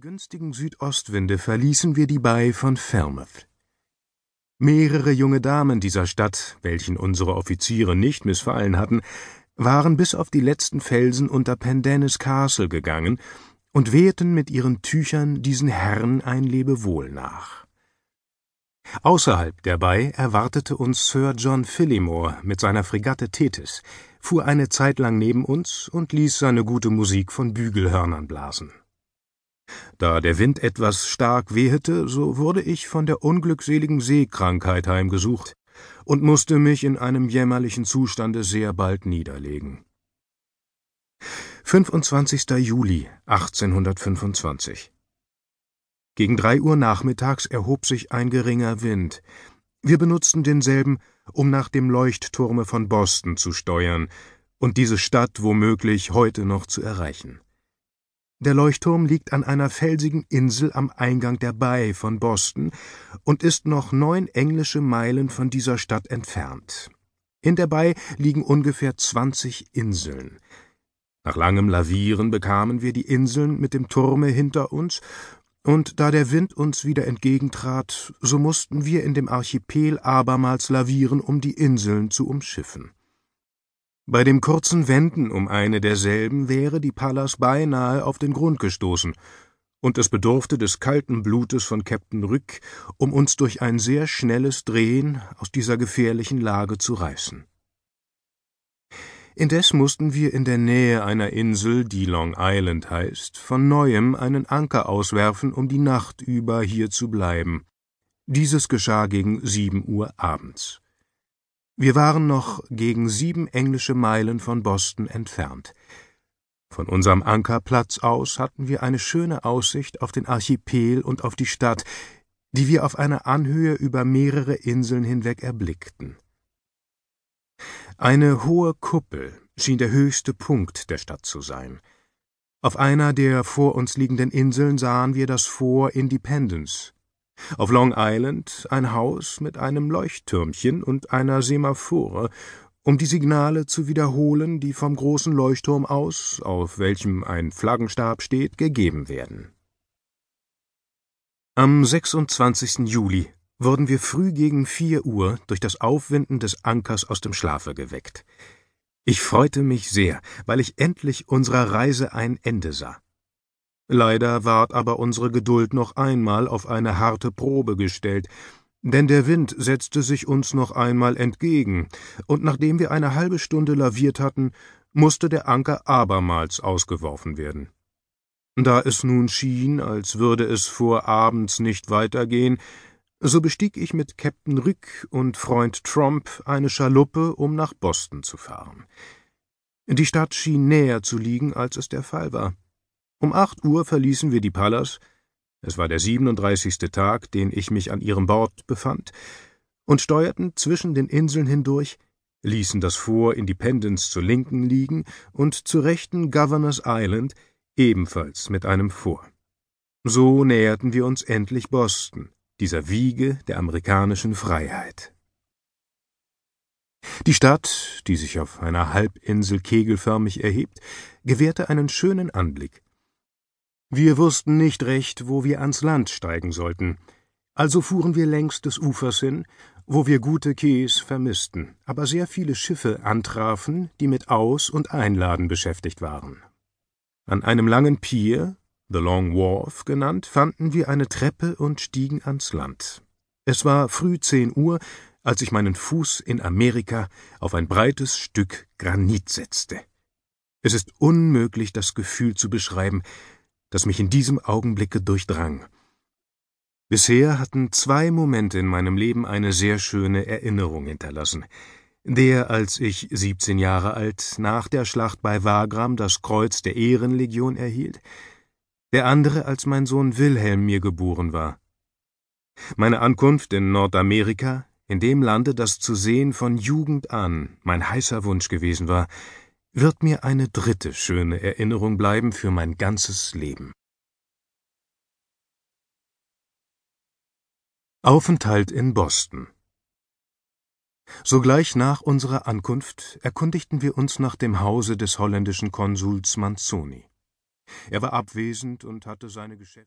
günstigen Südostwinde verließen wir die Bai von Falmouth. Mehrere junge Damen dieser Stadt, welchen unsere Offiziere nicht missfallen hatten, waren bis auf die letzten Felsen unter Pendennis Castle gegangen und wehten mit ihren Tüchern diesen Herren ein Lebewohl nach. Außerhalb der Bai erwartete uns Sir John Phillimore mit seiner Fregatte Thetis, fuhr eine Zeit lang neben uns und ließ seine gute Musik von Bügelhörnern blasen. Da der Wind etwas stark wehete, so wurde ich von der unglückseligen Seekrankheit heimgesucht und musste mich in einem jämmerlichen Zustande sehr bald niederlegen. 25. Juli 1825 Gegen drei Uhr nachmittags erhob sich ein geringer Wind. Wir benutzten denselben, um nach dem Leuchtturme von Boston zu steuern und diese Stadt womöglich heute noch zu erreichen. Der Leuchtturm liegt an einer felsigen Insel am Eingang der Bai von Boston und ist noch neun englische Meilen von dieser Stadt entfernt. In der Bai liegen ungefähr zwanzig Inseln. Nach langem Lavieren bekamen wir die Inseln mit dem Turme hinter uns, und da der Wind uns wieder entgegentrat, so mussten wir in dem Archipel abermals lavieren, um die Inseln zu umschiffen. Bei dem kurzen Wenden um eine derselben wäre die Pallas beinahe auf den Grund gestoßen, und es bedurfte des kalten Blutes von Captain Rück, um uns durch ein sehr schnelles Drehen aus dieser gefährlichen Lage zu reißen. Indes mussten wir in der Nähe einer Insel, die Long Island heißt, von neuem einen Anker auswerfen, um die Nacht über hier zu bleiben. Dieses geschah gegen sieben Uhr abends. Wir waren noch gegen sieben englische Meilen von Boston entfernt. Von unserem Ankerplatz aus hatten wir eine schöne Aussicht auf den Archipel und auf die Stadt, die wir auf einer Anhöhe über mehrere Inseln hinweg erblickten. Eine hohe Kuppel schien der höchste Punkt der Stadt zu sein. Auf einer der vor uns liegenden Inseln sahen wir das Fort Independence, auf Long Island ein Haus mit einem Leuchttürmchen und einer Semaphore, um die Signale zu wiederholen, die vom großen Leuchtturm aus, auf welchem ein Flaggenstab steht, gegeben werden. Am 26. Juli wurden wir früh gegen vier Uhr durch das Aufwinden des Ankers aus dem Schlafe geweckt. Ich freute mich sehr, weil ich endlich unserer Reise ein Ende sah. Leider ward aber unsere Geduld noch einmal auf eine harte Probe gestellt, denn der Wind setzte sich uns noch einmal entgegen, und nachdem wir eine halbe Stunde laviert hatten, musste der Anker abermals ausgeworfen werden. Da es nun schien, als würde es vor abends nicht weitergehen, so bestieg ich mit Captain Rück und Freund Tromp eine Schaluppe, um nach Boston zu fahren. Die Stadt schien näher zu liegen, als es der Fall war. Um acht Uhr verließen wir die Pallas, es war der siebenunddreißigste Tag, den ich mich an ihrem Bord befand, und steuerten zwischen den Inseln hindurch, ließen das Fort Independence zur Linken liegen und zur Rechten Governors Island, ebenfalls mit einem Fort. So näherten wir uns endlich Boston, dieser Wiege der amerikanischen Freiheit. Die Stadt, die sich auf einer Halbinsel kegelförmig erhebt, gewährte einen schönen Anblick. Wir wussten nicht recht, wo wir ans Land steigen sollten, also fuhren wir längs des Ufers hin, wo wir gute Quais vermissten, aber sehr viele Schiffe antrafen, die mit Aus- und Einladen beschäftigt waren. An einem langen Pier, The Long Wharf genannt, fanden wir eine Treppe und stiegen ans Land. Es war früh zehn Uhr, als ich meinen Fuß in Amerika auf ein breites Stück Granit setzte. Es ist unmöglich, das Gefühl zu beschreiben, das mich in diesem Augenblicke durchdrang. Bisher hatten zwei Momente in meinem Leben eine sehr schöne Erinnerung hinterlassen. Der, als ich siebzehn Jahre alt nach der Schlacht bei Wagram das Kreuz der Ehrenlegion erhielt, der andere, als mein Sohn Wilhelm mir geboren war. Meine Ankunft in Nordamerika, in dem Lande, das zu sehen von Jugend an mein heißer Wunsch gewesen war, wird mir eine dritte schöne Erinnerung bleiben für mein ganzes Leben. Aufenthalt in Boston Sogleich nach unserer Ankunft erkundigten wir uns nach dem Hause des holländischen Konsuls Manzoni. Er war abwesend und hatte seine Geschäfte